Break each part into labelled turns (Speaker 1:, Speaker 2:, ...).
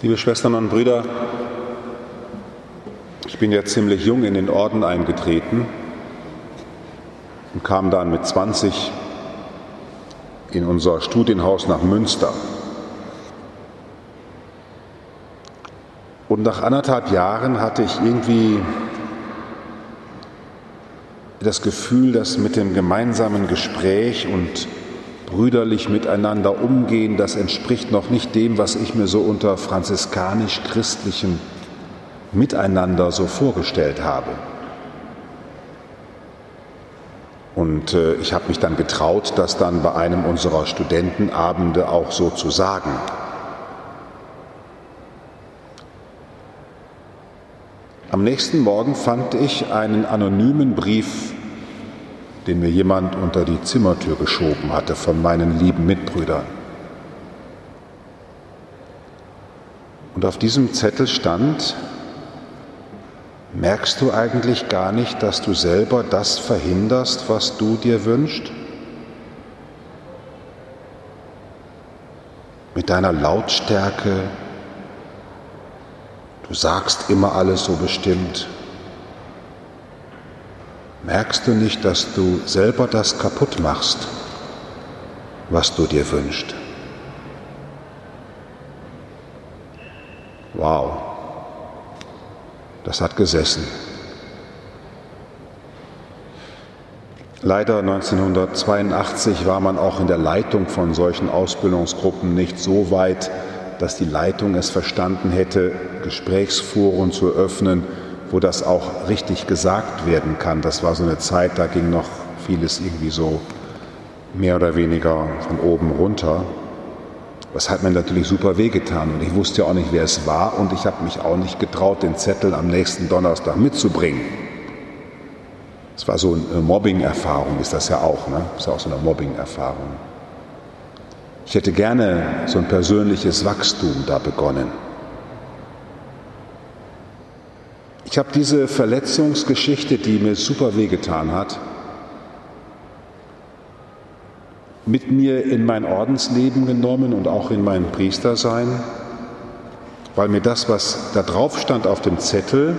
Speaker 1: Liebe Schwestern und Brüder, ich bin ja ziemlich jung in den Orden eingetreten und kam dann mit 20 in unser Studienhaus nach Münster. Und nach anderthalb Jahren hatte ich irgendwie das Gefühl, dass mit dem gemeinsamen Gespräch und brüderlich miteinander umgehen, das entspricht noch nicht dem, was ich mir so unter franziskanisch-christlichem Miteinander so vorgestellt habe. Und äh, ich habe mich dann getraut, das dann bei einem unserer Studentenabende auch so zu sagen. Am nächsten Morgen fand ich einen anonymen Brief den mir jemand unter die Zimmertür geschoben hatte von meinen lieben Mitbrüdern. Und auf diesem Zettel stand, merkst du eigentlich gar nicht, dass du selber das verhinderst, was du dir wünschst? Mit deiner Lautstärke, du sagst immer alles so bestimmt, Merkst du nicht, dass du selber das kaputt machst, was du dir wünschst? Wow, das hat gesessen. Leider 1982 war man auch in der Leitung von solchen Ausbildungsgruppen nicht so weit, dass die Leitung es verstanden hätte, Gesprächsforen zu öffnen, wo das auch richtig gesagt werden kann. Das war so eine Zeit, da ging noch vieles irgendwie so mehr oder weniger von oben runter. Das hat mir natürlich super wehgetan und ich wusste ja auch nicht, wer es war und ich habe mich auch nicht getraut, den Zettel am nächsten Donnerstag mitzubringen. Es war so eine Mobbing-Erfahrung, ist das ja auch, ne? Ist ja auch so eine Mobbing-Erfahrung. Ich hätte gerne so ein persönliches Wachstum da begonnen. Ich habe diese Verletzungsgeschichte, die mir super wehgetan hat, mit mir in mein Ordensleben genommen und auch in mein Priestersein, weil mir das, was da drauf stand auf dem Zettel,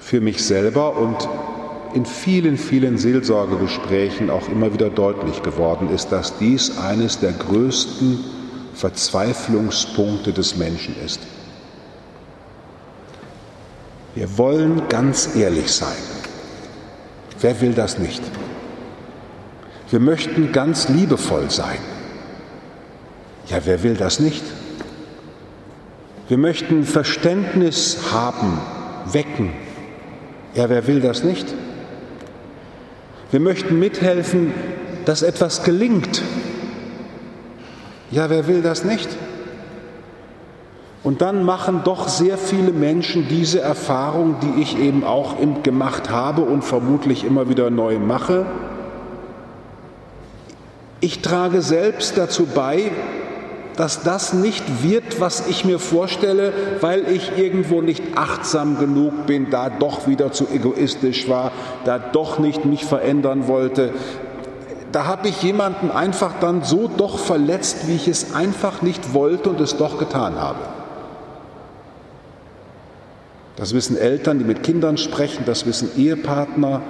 Speaker 1: für mich selber und in vielen, vielen Seelsorgegesprächen auch immer wieder deutlich geworden ist, dass dies eines der größten Verzweiflungspunkte des Menschen ist. Wir wollen ganz ehrlich sein. Wer will das nicht? Wir möchten ganz liebevoll sein. Ja, wer will das nicht? Wir möchten Verständnis haben, wecken. Ja, wer will das nicht? Wir möchten mithelfen, dass etwas gelingt. Ja, wer will das nicht? Und dann machen doch sehr viele Menschen diese Erfahrung, die ich eben auch gemacht habe und vermutlich immer wieder neu mache. Ich trage selbst dazu bei, dass das nicht wird, was ich mir vorstelle, weil ich irgendwo nicht achtsam genug bin, da doch wieder zu egoistisch war, da doch nicht mich verändern wollte. Da habe ich jemanden einfach dann so doch verletzt, wie ich es einfach nicht wollte und es doch getan habe. Das wissen Eltern, die mit Kindern sprechen, das wissen Ehepartner,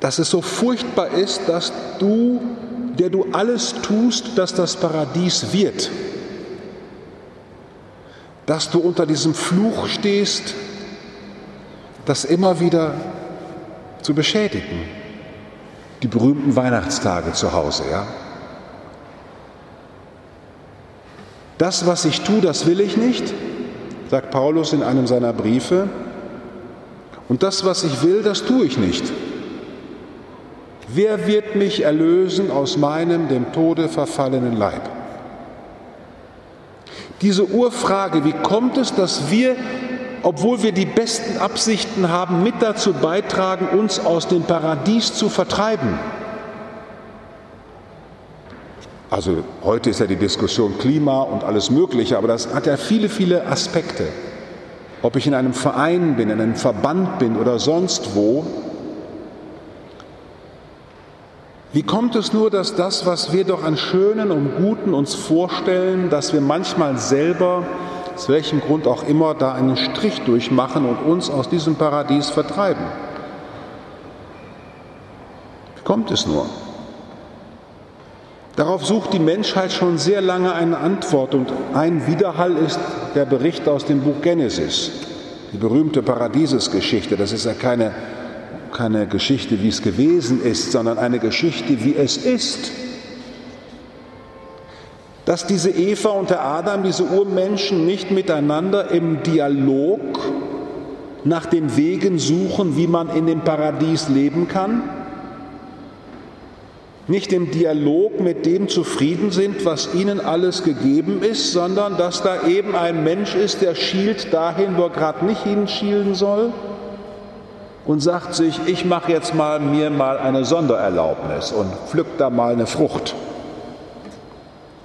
Speaker 1: dass es so furchtbar ist, dass du, der du alles tust, dass das Paradies wird, dass du unter diesem Fluch stehst, das immer wieder zu beschädigen. Die berühmten Weihnachtstage zu Hause, ja. Das, was ich tue, das will ich nicht sagt Paulus in einem seiner Briefe. Und das, was ich will, das tue ich nicht. Wer wird mich erlösen aus meinem dem Tode verfallenen Leib? Diese Urfrage, wie kommt es, dass wir, obwohl wir die besten Absichten haben, mit dazu beitragen, uns aus dem Paradies zu vertreiben? Also heute ist ja die Diskussion Klima und alles Mögliche, aber das hat ja viele, viele Aspekte. Ob ich in einem Verein bin, in einem Verband bin oder sonst wo. Wie kommt es nur, dass das, was wir doch an Schönen und Guten uns vorstellen, dass wir manchmal selber, aus welchem Grund auch immer, da einen Strich durchmachen und uns aus diesem Paradies vertreiben? Wie kommt es nur? Darauf sucht die Menschheit schon sehr lange eine Antwort und ein Widerhall ist der Bericht aus dem Buch Genesis, die berühmte Paradiesesgeschichte. Das ist ja keine keine Geschichte, wie es gewesen ist, sondern eine Geschichte, wie es ist. Dass diese Eva und der Adam, diese Urmenschen nicht miteinander im Dialog nach den Wegen suchen, wie man in dem Paradies leben kann, nicht im Dialog mit dem zufrieden sind, was ihnen alles gegeben ist, sondern dass da eben ein Mensch ist, der schielt dahin, wo er gerade nicht hinschielen soll und sagt sich, ich mache jetzt mal mir mal eine Sondererlaubnis und pflückt da mal eine Frucht.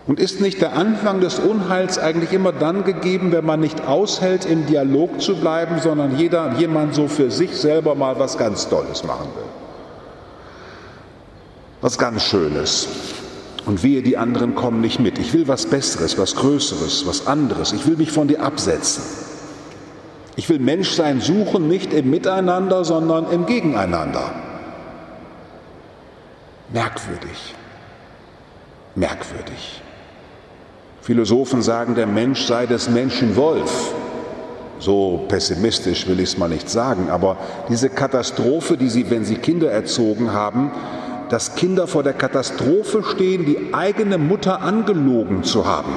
Speaker 1: Und ist nicht der Anfang des Unheils eigentlich immer dann gegeben, wenn man nicht aushält, im Dialog zu bleiben, sondern jeder, jemand so für sich selber mal was ganz Tolles machen will? Was ganz Schönes. Und wehe, die anderen kommen nicht mit. Ich will was Besseres, was Größeres, was anderes. Ich will mich von dir absetzen. Ich will Menschsein suchen, nicht im Miteinander, sondern im Gegeneinander. Merkwürdig. Merkwürdig. Philosophen sagen, der Mensch sei des Menschen Wolf. So pessimistisch will ich es mal nicht sagen, aber diese Katastrophe, die sie, wenn sie Kinder erzogen haben, dass Kinder vor der Katastrophe stehen, die eigene Mutter angelogen zu haben,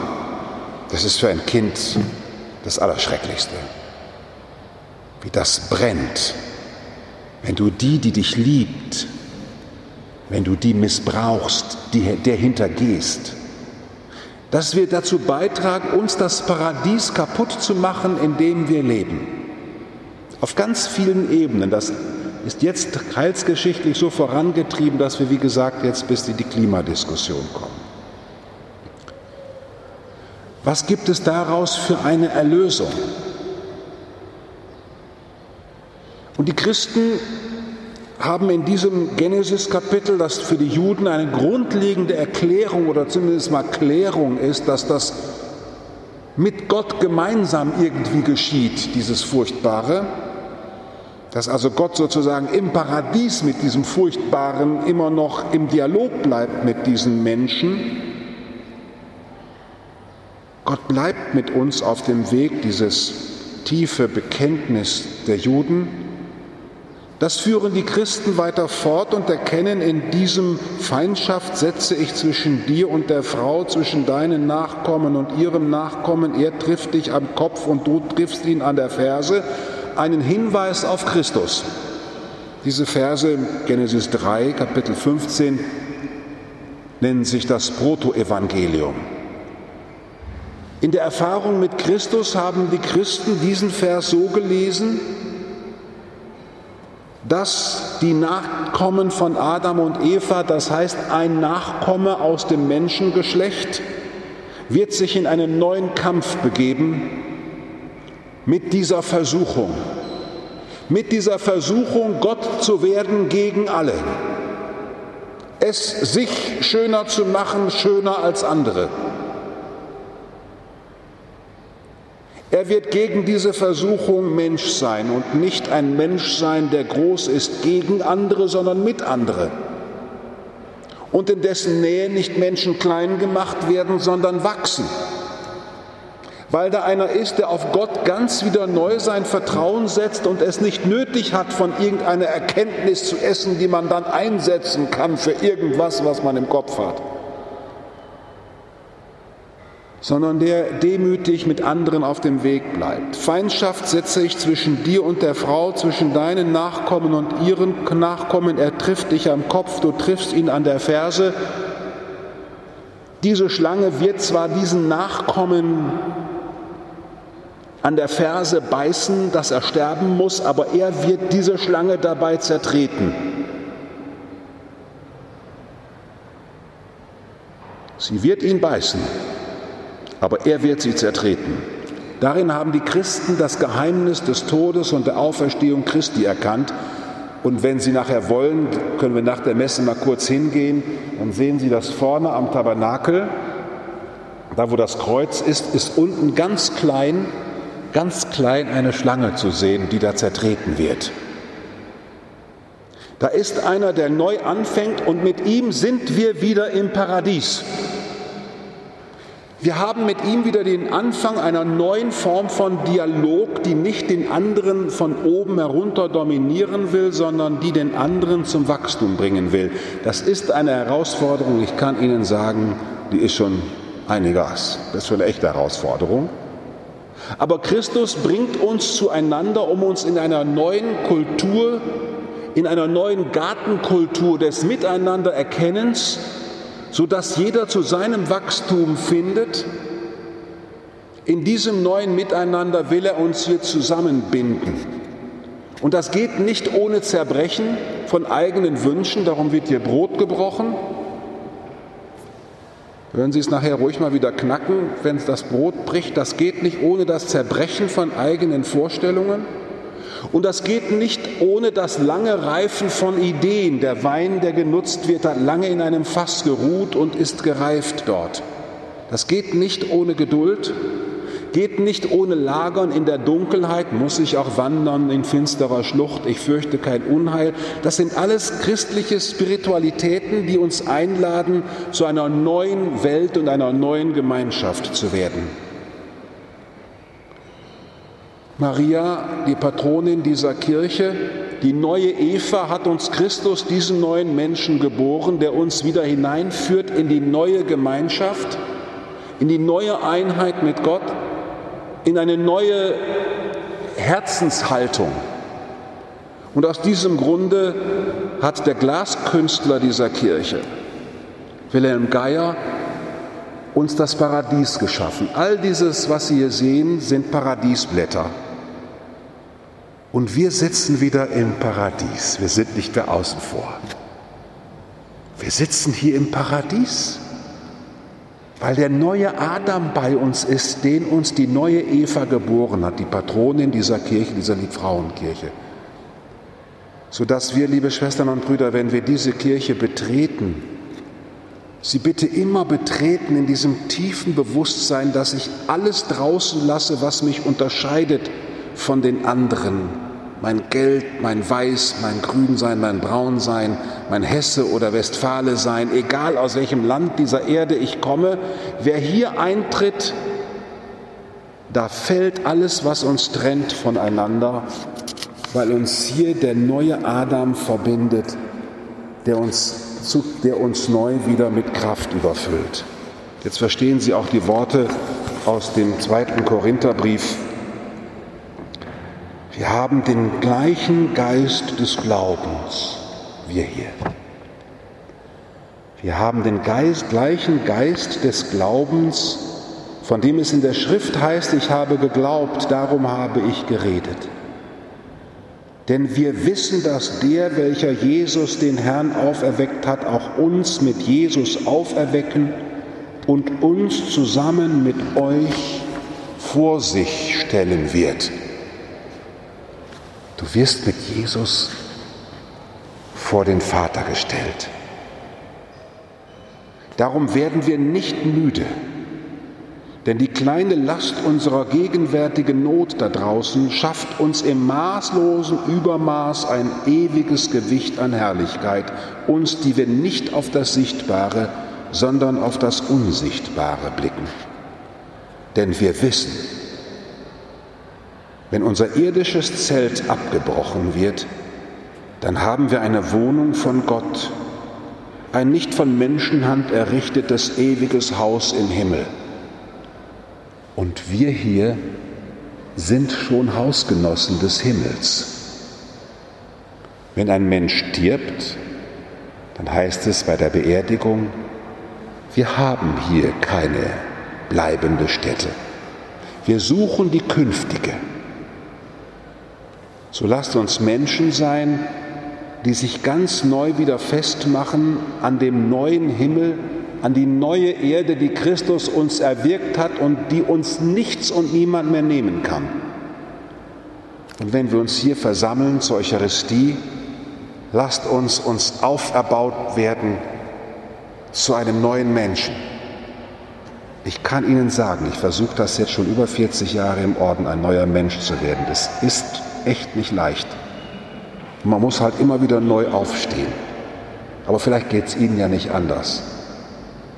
Speaker 1: das ist für ein Kind das Allerschrecklichste wie das brennt, wenn du die, die dich liebt, wenn du die missbrauchst, die, der hintergehst. Dass wir dazu beitragen, uns das Paradies kaputt zu machen, in dem wir leben. Auf ganz vielen Ebenen. Das ist jetzt heilsgeschichtlich so vorangetrieben, dass wir, wie gesagt, jetzt bis in die Klimadiskussion kommen. Was gibt es daraus für eine Erlösung? Und die Christen haben in diesem Genesis-Kapitel, das für die Juden eine grundlegende Erklärung oder zumindest mal Klärung ist, dass das mit Gott gemeinsam irgendwie geschieht, dieses Furchtbare, dass also Gott sozusagen im Paradies mit diesem Furchtbaren immer noch im Dialog bleibt mit diesen Menschen. Gott bleibt mit uns auf dem Weg, dieses tiefe Bekenntnis der Juden. Das führen die Christen weiter fort und erkennen in diesem Feindschaft setze ich zwischen dir und der Frau, zwischen deinen Nachkommen und ihrem Nachkommen, er trifft dich am Kopf und du triffst ihn an der Ferse, einen Hinweis auf Christus. Diese Verse, Genesis 3, Kapitel 15, nennen sich das Protoevangelium. In der Erfahrung mit Christus haben die Christen diesen Vers so gelesen, dass die Nachkommen von Adam und Eva, das heißt ein Nachkomme aus dem Menschengeschlecht, wird sich in einen neuen Kampf begeben mit dieser Versuchung, mit dieser Versuchung, Gott zu werden gegen alle, es sich schöner zu machen, schöner als andere. Er wird gegen diese Versuchung Mensch sein und nicht ein Mensch sein, der groß ist gegen andere, sondern mit andere. Und in dessen Nähe nicht Menschen klein gemacht werden, sondern wachsen. Weil da einer ist, der auf Gott ganz wieder neu sein Vertrauen setzt und es nicht nötig hat, von irgendeiner Erkenntnis zu essen, die man dann einsetzen kann für irgendwas, was man im Kopf hat sondern der demütig mit anderen auf dem Weg bleibt. Feindschaft setze ich zwischen dir und der Frau, zwischen deinen Nachkommen und ihren Nachkommen. Er trifft dich am Kopf, du triffst ihn an der Ferse. Diese Schlange wird zwar diesen Nachkommen an der Ferse beißen, dass er sterben muss, aber er wird diese Schlange dabei zertreten. Sie wird ihn beißen aber er wird sie zertreten. Darin haben die Christen das Geheimnis des Todes und der Auferstehung Christi erkannt Und wenn Sie nachher wollen, können wir nach der Messe mal kurz hingehen. Dann sehen Sie das vorne am Tabernakel. Da, wo das Kreuz ist, ist unten ganz klein, ganz klein eine Schlange zu sehen, die da zertreten wird. Da ist einer, der neu anfängt und mit ihm sind wir wieder im Paradies. Wir haben mit ihm wieder den Anfang einer neuen Form von Dialog, die nicht den anderen von oben herunter dominieren will, sondern die den anderen zum Wachstum bringen will. Das ist eine Herausforderung, ich kann Ihnen sagen, die ist schon einiges. Das ist schon eine echte Herausforderung. Aber Christus bringt uns zueinander, um uns in einer neuen Kultur, in einer neuen Gartenkultur des Miteinandererkennens sodass jeder zu seinem Wachstum findet. In diesem neuen Miteinander will er uns hier zusammenbinden. Und das geht nicht ohne Zerbrechen von eigenen Wünschen, darum wird hier Brot gebrochen. Hören Sie es nachher ruhig mal wieder knacken, wenn das Brot bricht. Das geht nicht ohne das Zerbrechen von eigenen Vorstellungen. Und das geht nicht ohne das lange Reifen von Ideen. Der Wein, der genutzt wird, hat lange in einem Fass geruht und ist gereift dort. Das geht nicht ohne Geduld, geht nicht ohne Lagern in der Dunkelheit, muss ich auch wandern in finsterer Schlucht, ich fürchte kein Unheil. Das sind alles christliche Spiritualitäten, die uns einladen, zu einer neuen Welt und einer neuen Gemeinschaft zu werden. Maria, die Patronin dieser Kirche, die neue Eva hat uns Christus, diesen neuen Menschen geboren, der uns wieder hineinführt in die neue Gemeinschaft, in die neue Einheit mit Gott, in eine neue Herzenshaltung. Und aus diesem Grunde hat der Glaskünstler dieser Kirche, Wilhelm Geier, uns das Paradies geschaffen. All dieses, was Sie hier sehen, sind Paradiesblätter. Und wir sitzen wieder im Paradies. Wir sind nicht mehr außen vor. Wir sitzen hier im Paradies, weil der neue Adam bei uns ist, den uns die neue Eva geboren hat, die Patronin dieser Kirche, dieser Liebfrauenkirche. Sodass wir, liebe Schwestern und Brüder, wenn wir diese Kirche betreten, sie bitte immer betreten in diesem tiefen Bewusstsein, dass ich alles draußen lasse, was mich unterscheidet von den anderen mein Geld, mein Weiß, mein Grünsein, mein Braunsein, mein Hesse oder Westfale sein, egal aus welchem Land dieser Erde ich komme, wer hier eintritt, da fällt alles, was uns trennt, voneinander, weil uns hier der neue Adam verbindet, der uns, der uns neu wieder mit Kraft überfüllt. Jetzt verstehen Sie auch die Worte aus dem zweiten Korintherbrief, wir haben den gleichen Geist des Glaubens, wir hier. Wir haben den Geist, gleichen Geist des Glaubens, von dem es in der Schrift heißt, ich habe geglaubt, darum habe ich geredet. Denn wir wissen, dass der, welcher Jesus den Herrn auferweckt hat, auch uns mit Jesus auferwecken und uns zusammen mit euch vor sich stellen wird. Du wirst mit Jesus vor den Vater gestellt. Darum werden wir nicht müde, denn die kleine Last unserer gegenwärtigen Not da draußen schafft uns im maßlosen Übermaß ein ewiges Gewicht an Herrlichkeit, uns, die wir nicht auf das Sichtbare, sondern auf das Unsichtbare blicken. Denn wir wissen, wenn unser irdisches Zelt abgebrochen wird, dann haben wir eine Wohnung von Gott, ein nicht von Menschenhand errichtetes ewiges Haus im Himmel. Und wir hier sind schon Hausgenossen des Himmels. Wenn ein Mensch stirbt, dann heißt es bei der Beerdigung, wir haben hier keine bleibende Stätte. Wir suchen die künftige. So lasst uns Menschen sein, die sich ganz neu wieder festmachen an dem neuen Himmel, an die neue Erde, die Christus uns erwirkt hat und die uns nichts und niemand mehr nehmen kann. Und wenn wir uns hier versammeln zur Eucharistie, lasst uns uns auferbaut werden zu einem neuen Menschen. Ich kann Ihnen sagen, ich versuche das jetzt schon über 40 Jahre im Orden, ein neuer Mensch zu werden. Das ist echt nicht leicht. Man muss halt immer wieder neu aufstehen. Aber vielleicht geht es Ihnen ja nicht anders.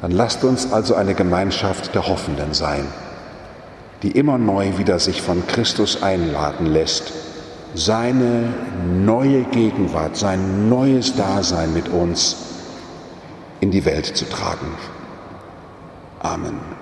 Speaker 1: Dann lasst uns also eine Gemeinschaft der Hoffenden sein, die immer neu wieder sich von Christus einladen lässt, seine neue Gegenwart, sein neues Dasein mit uns in die Welt zu tragen. Amen.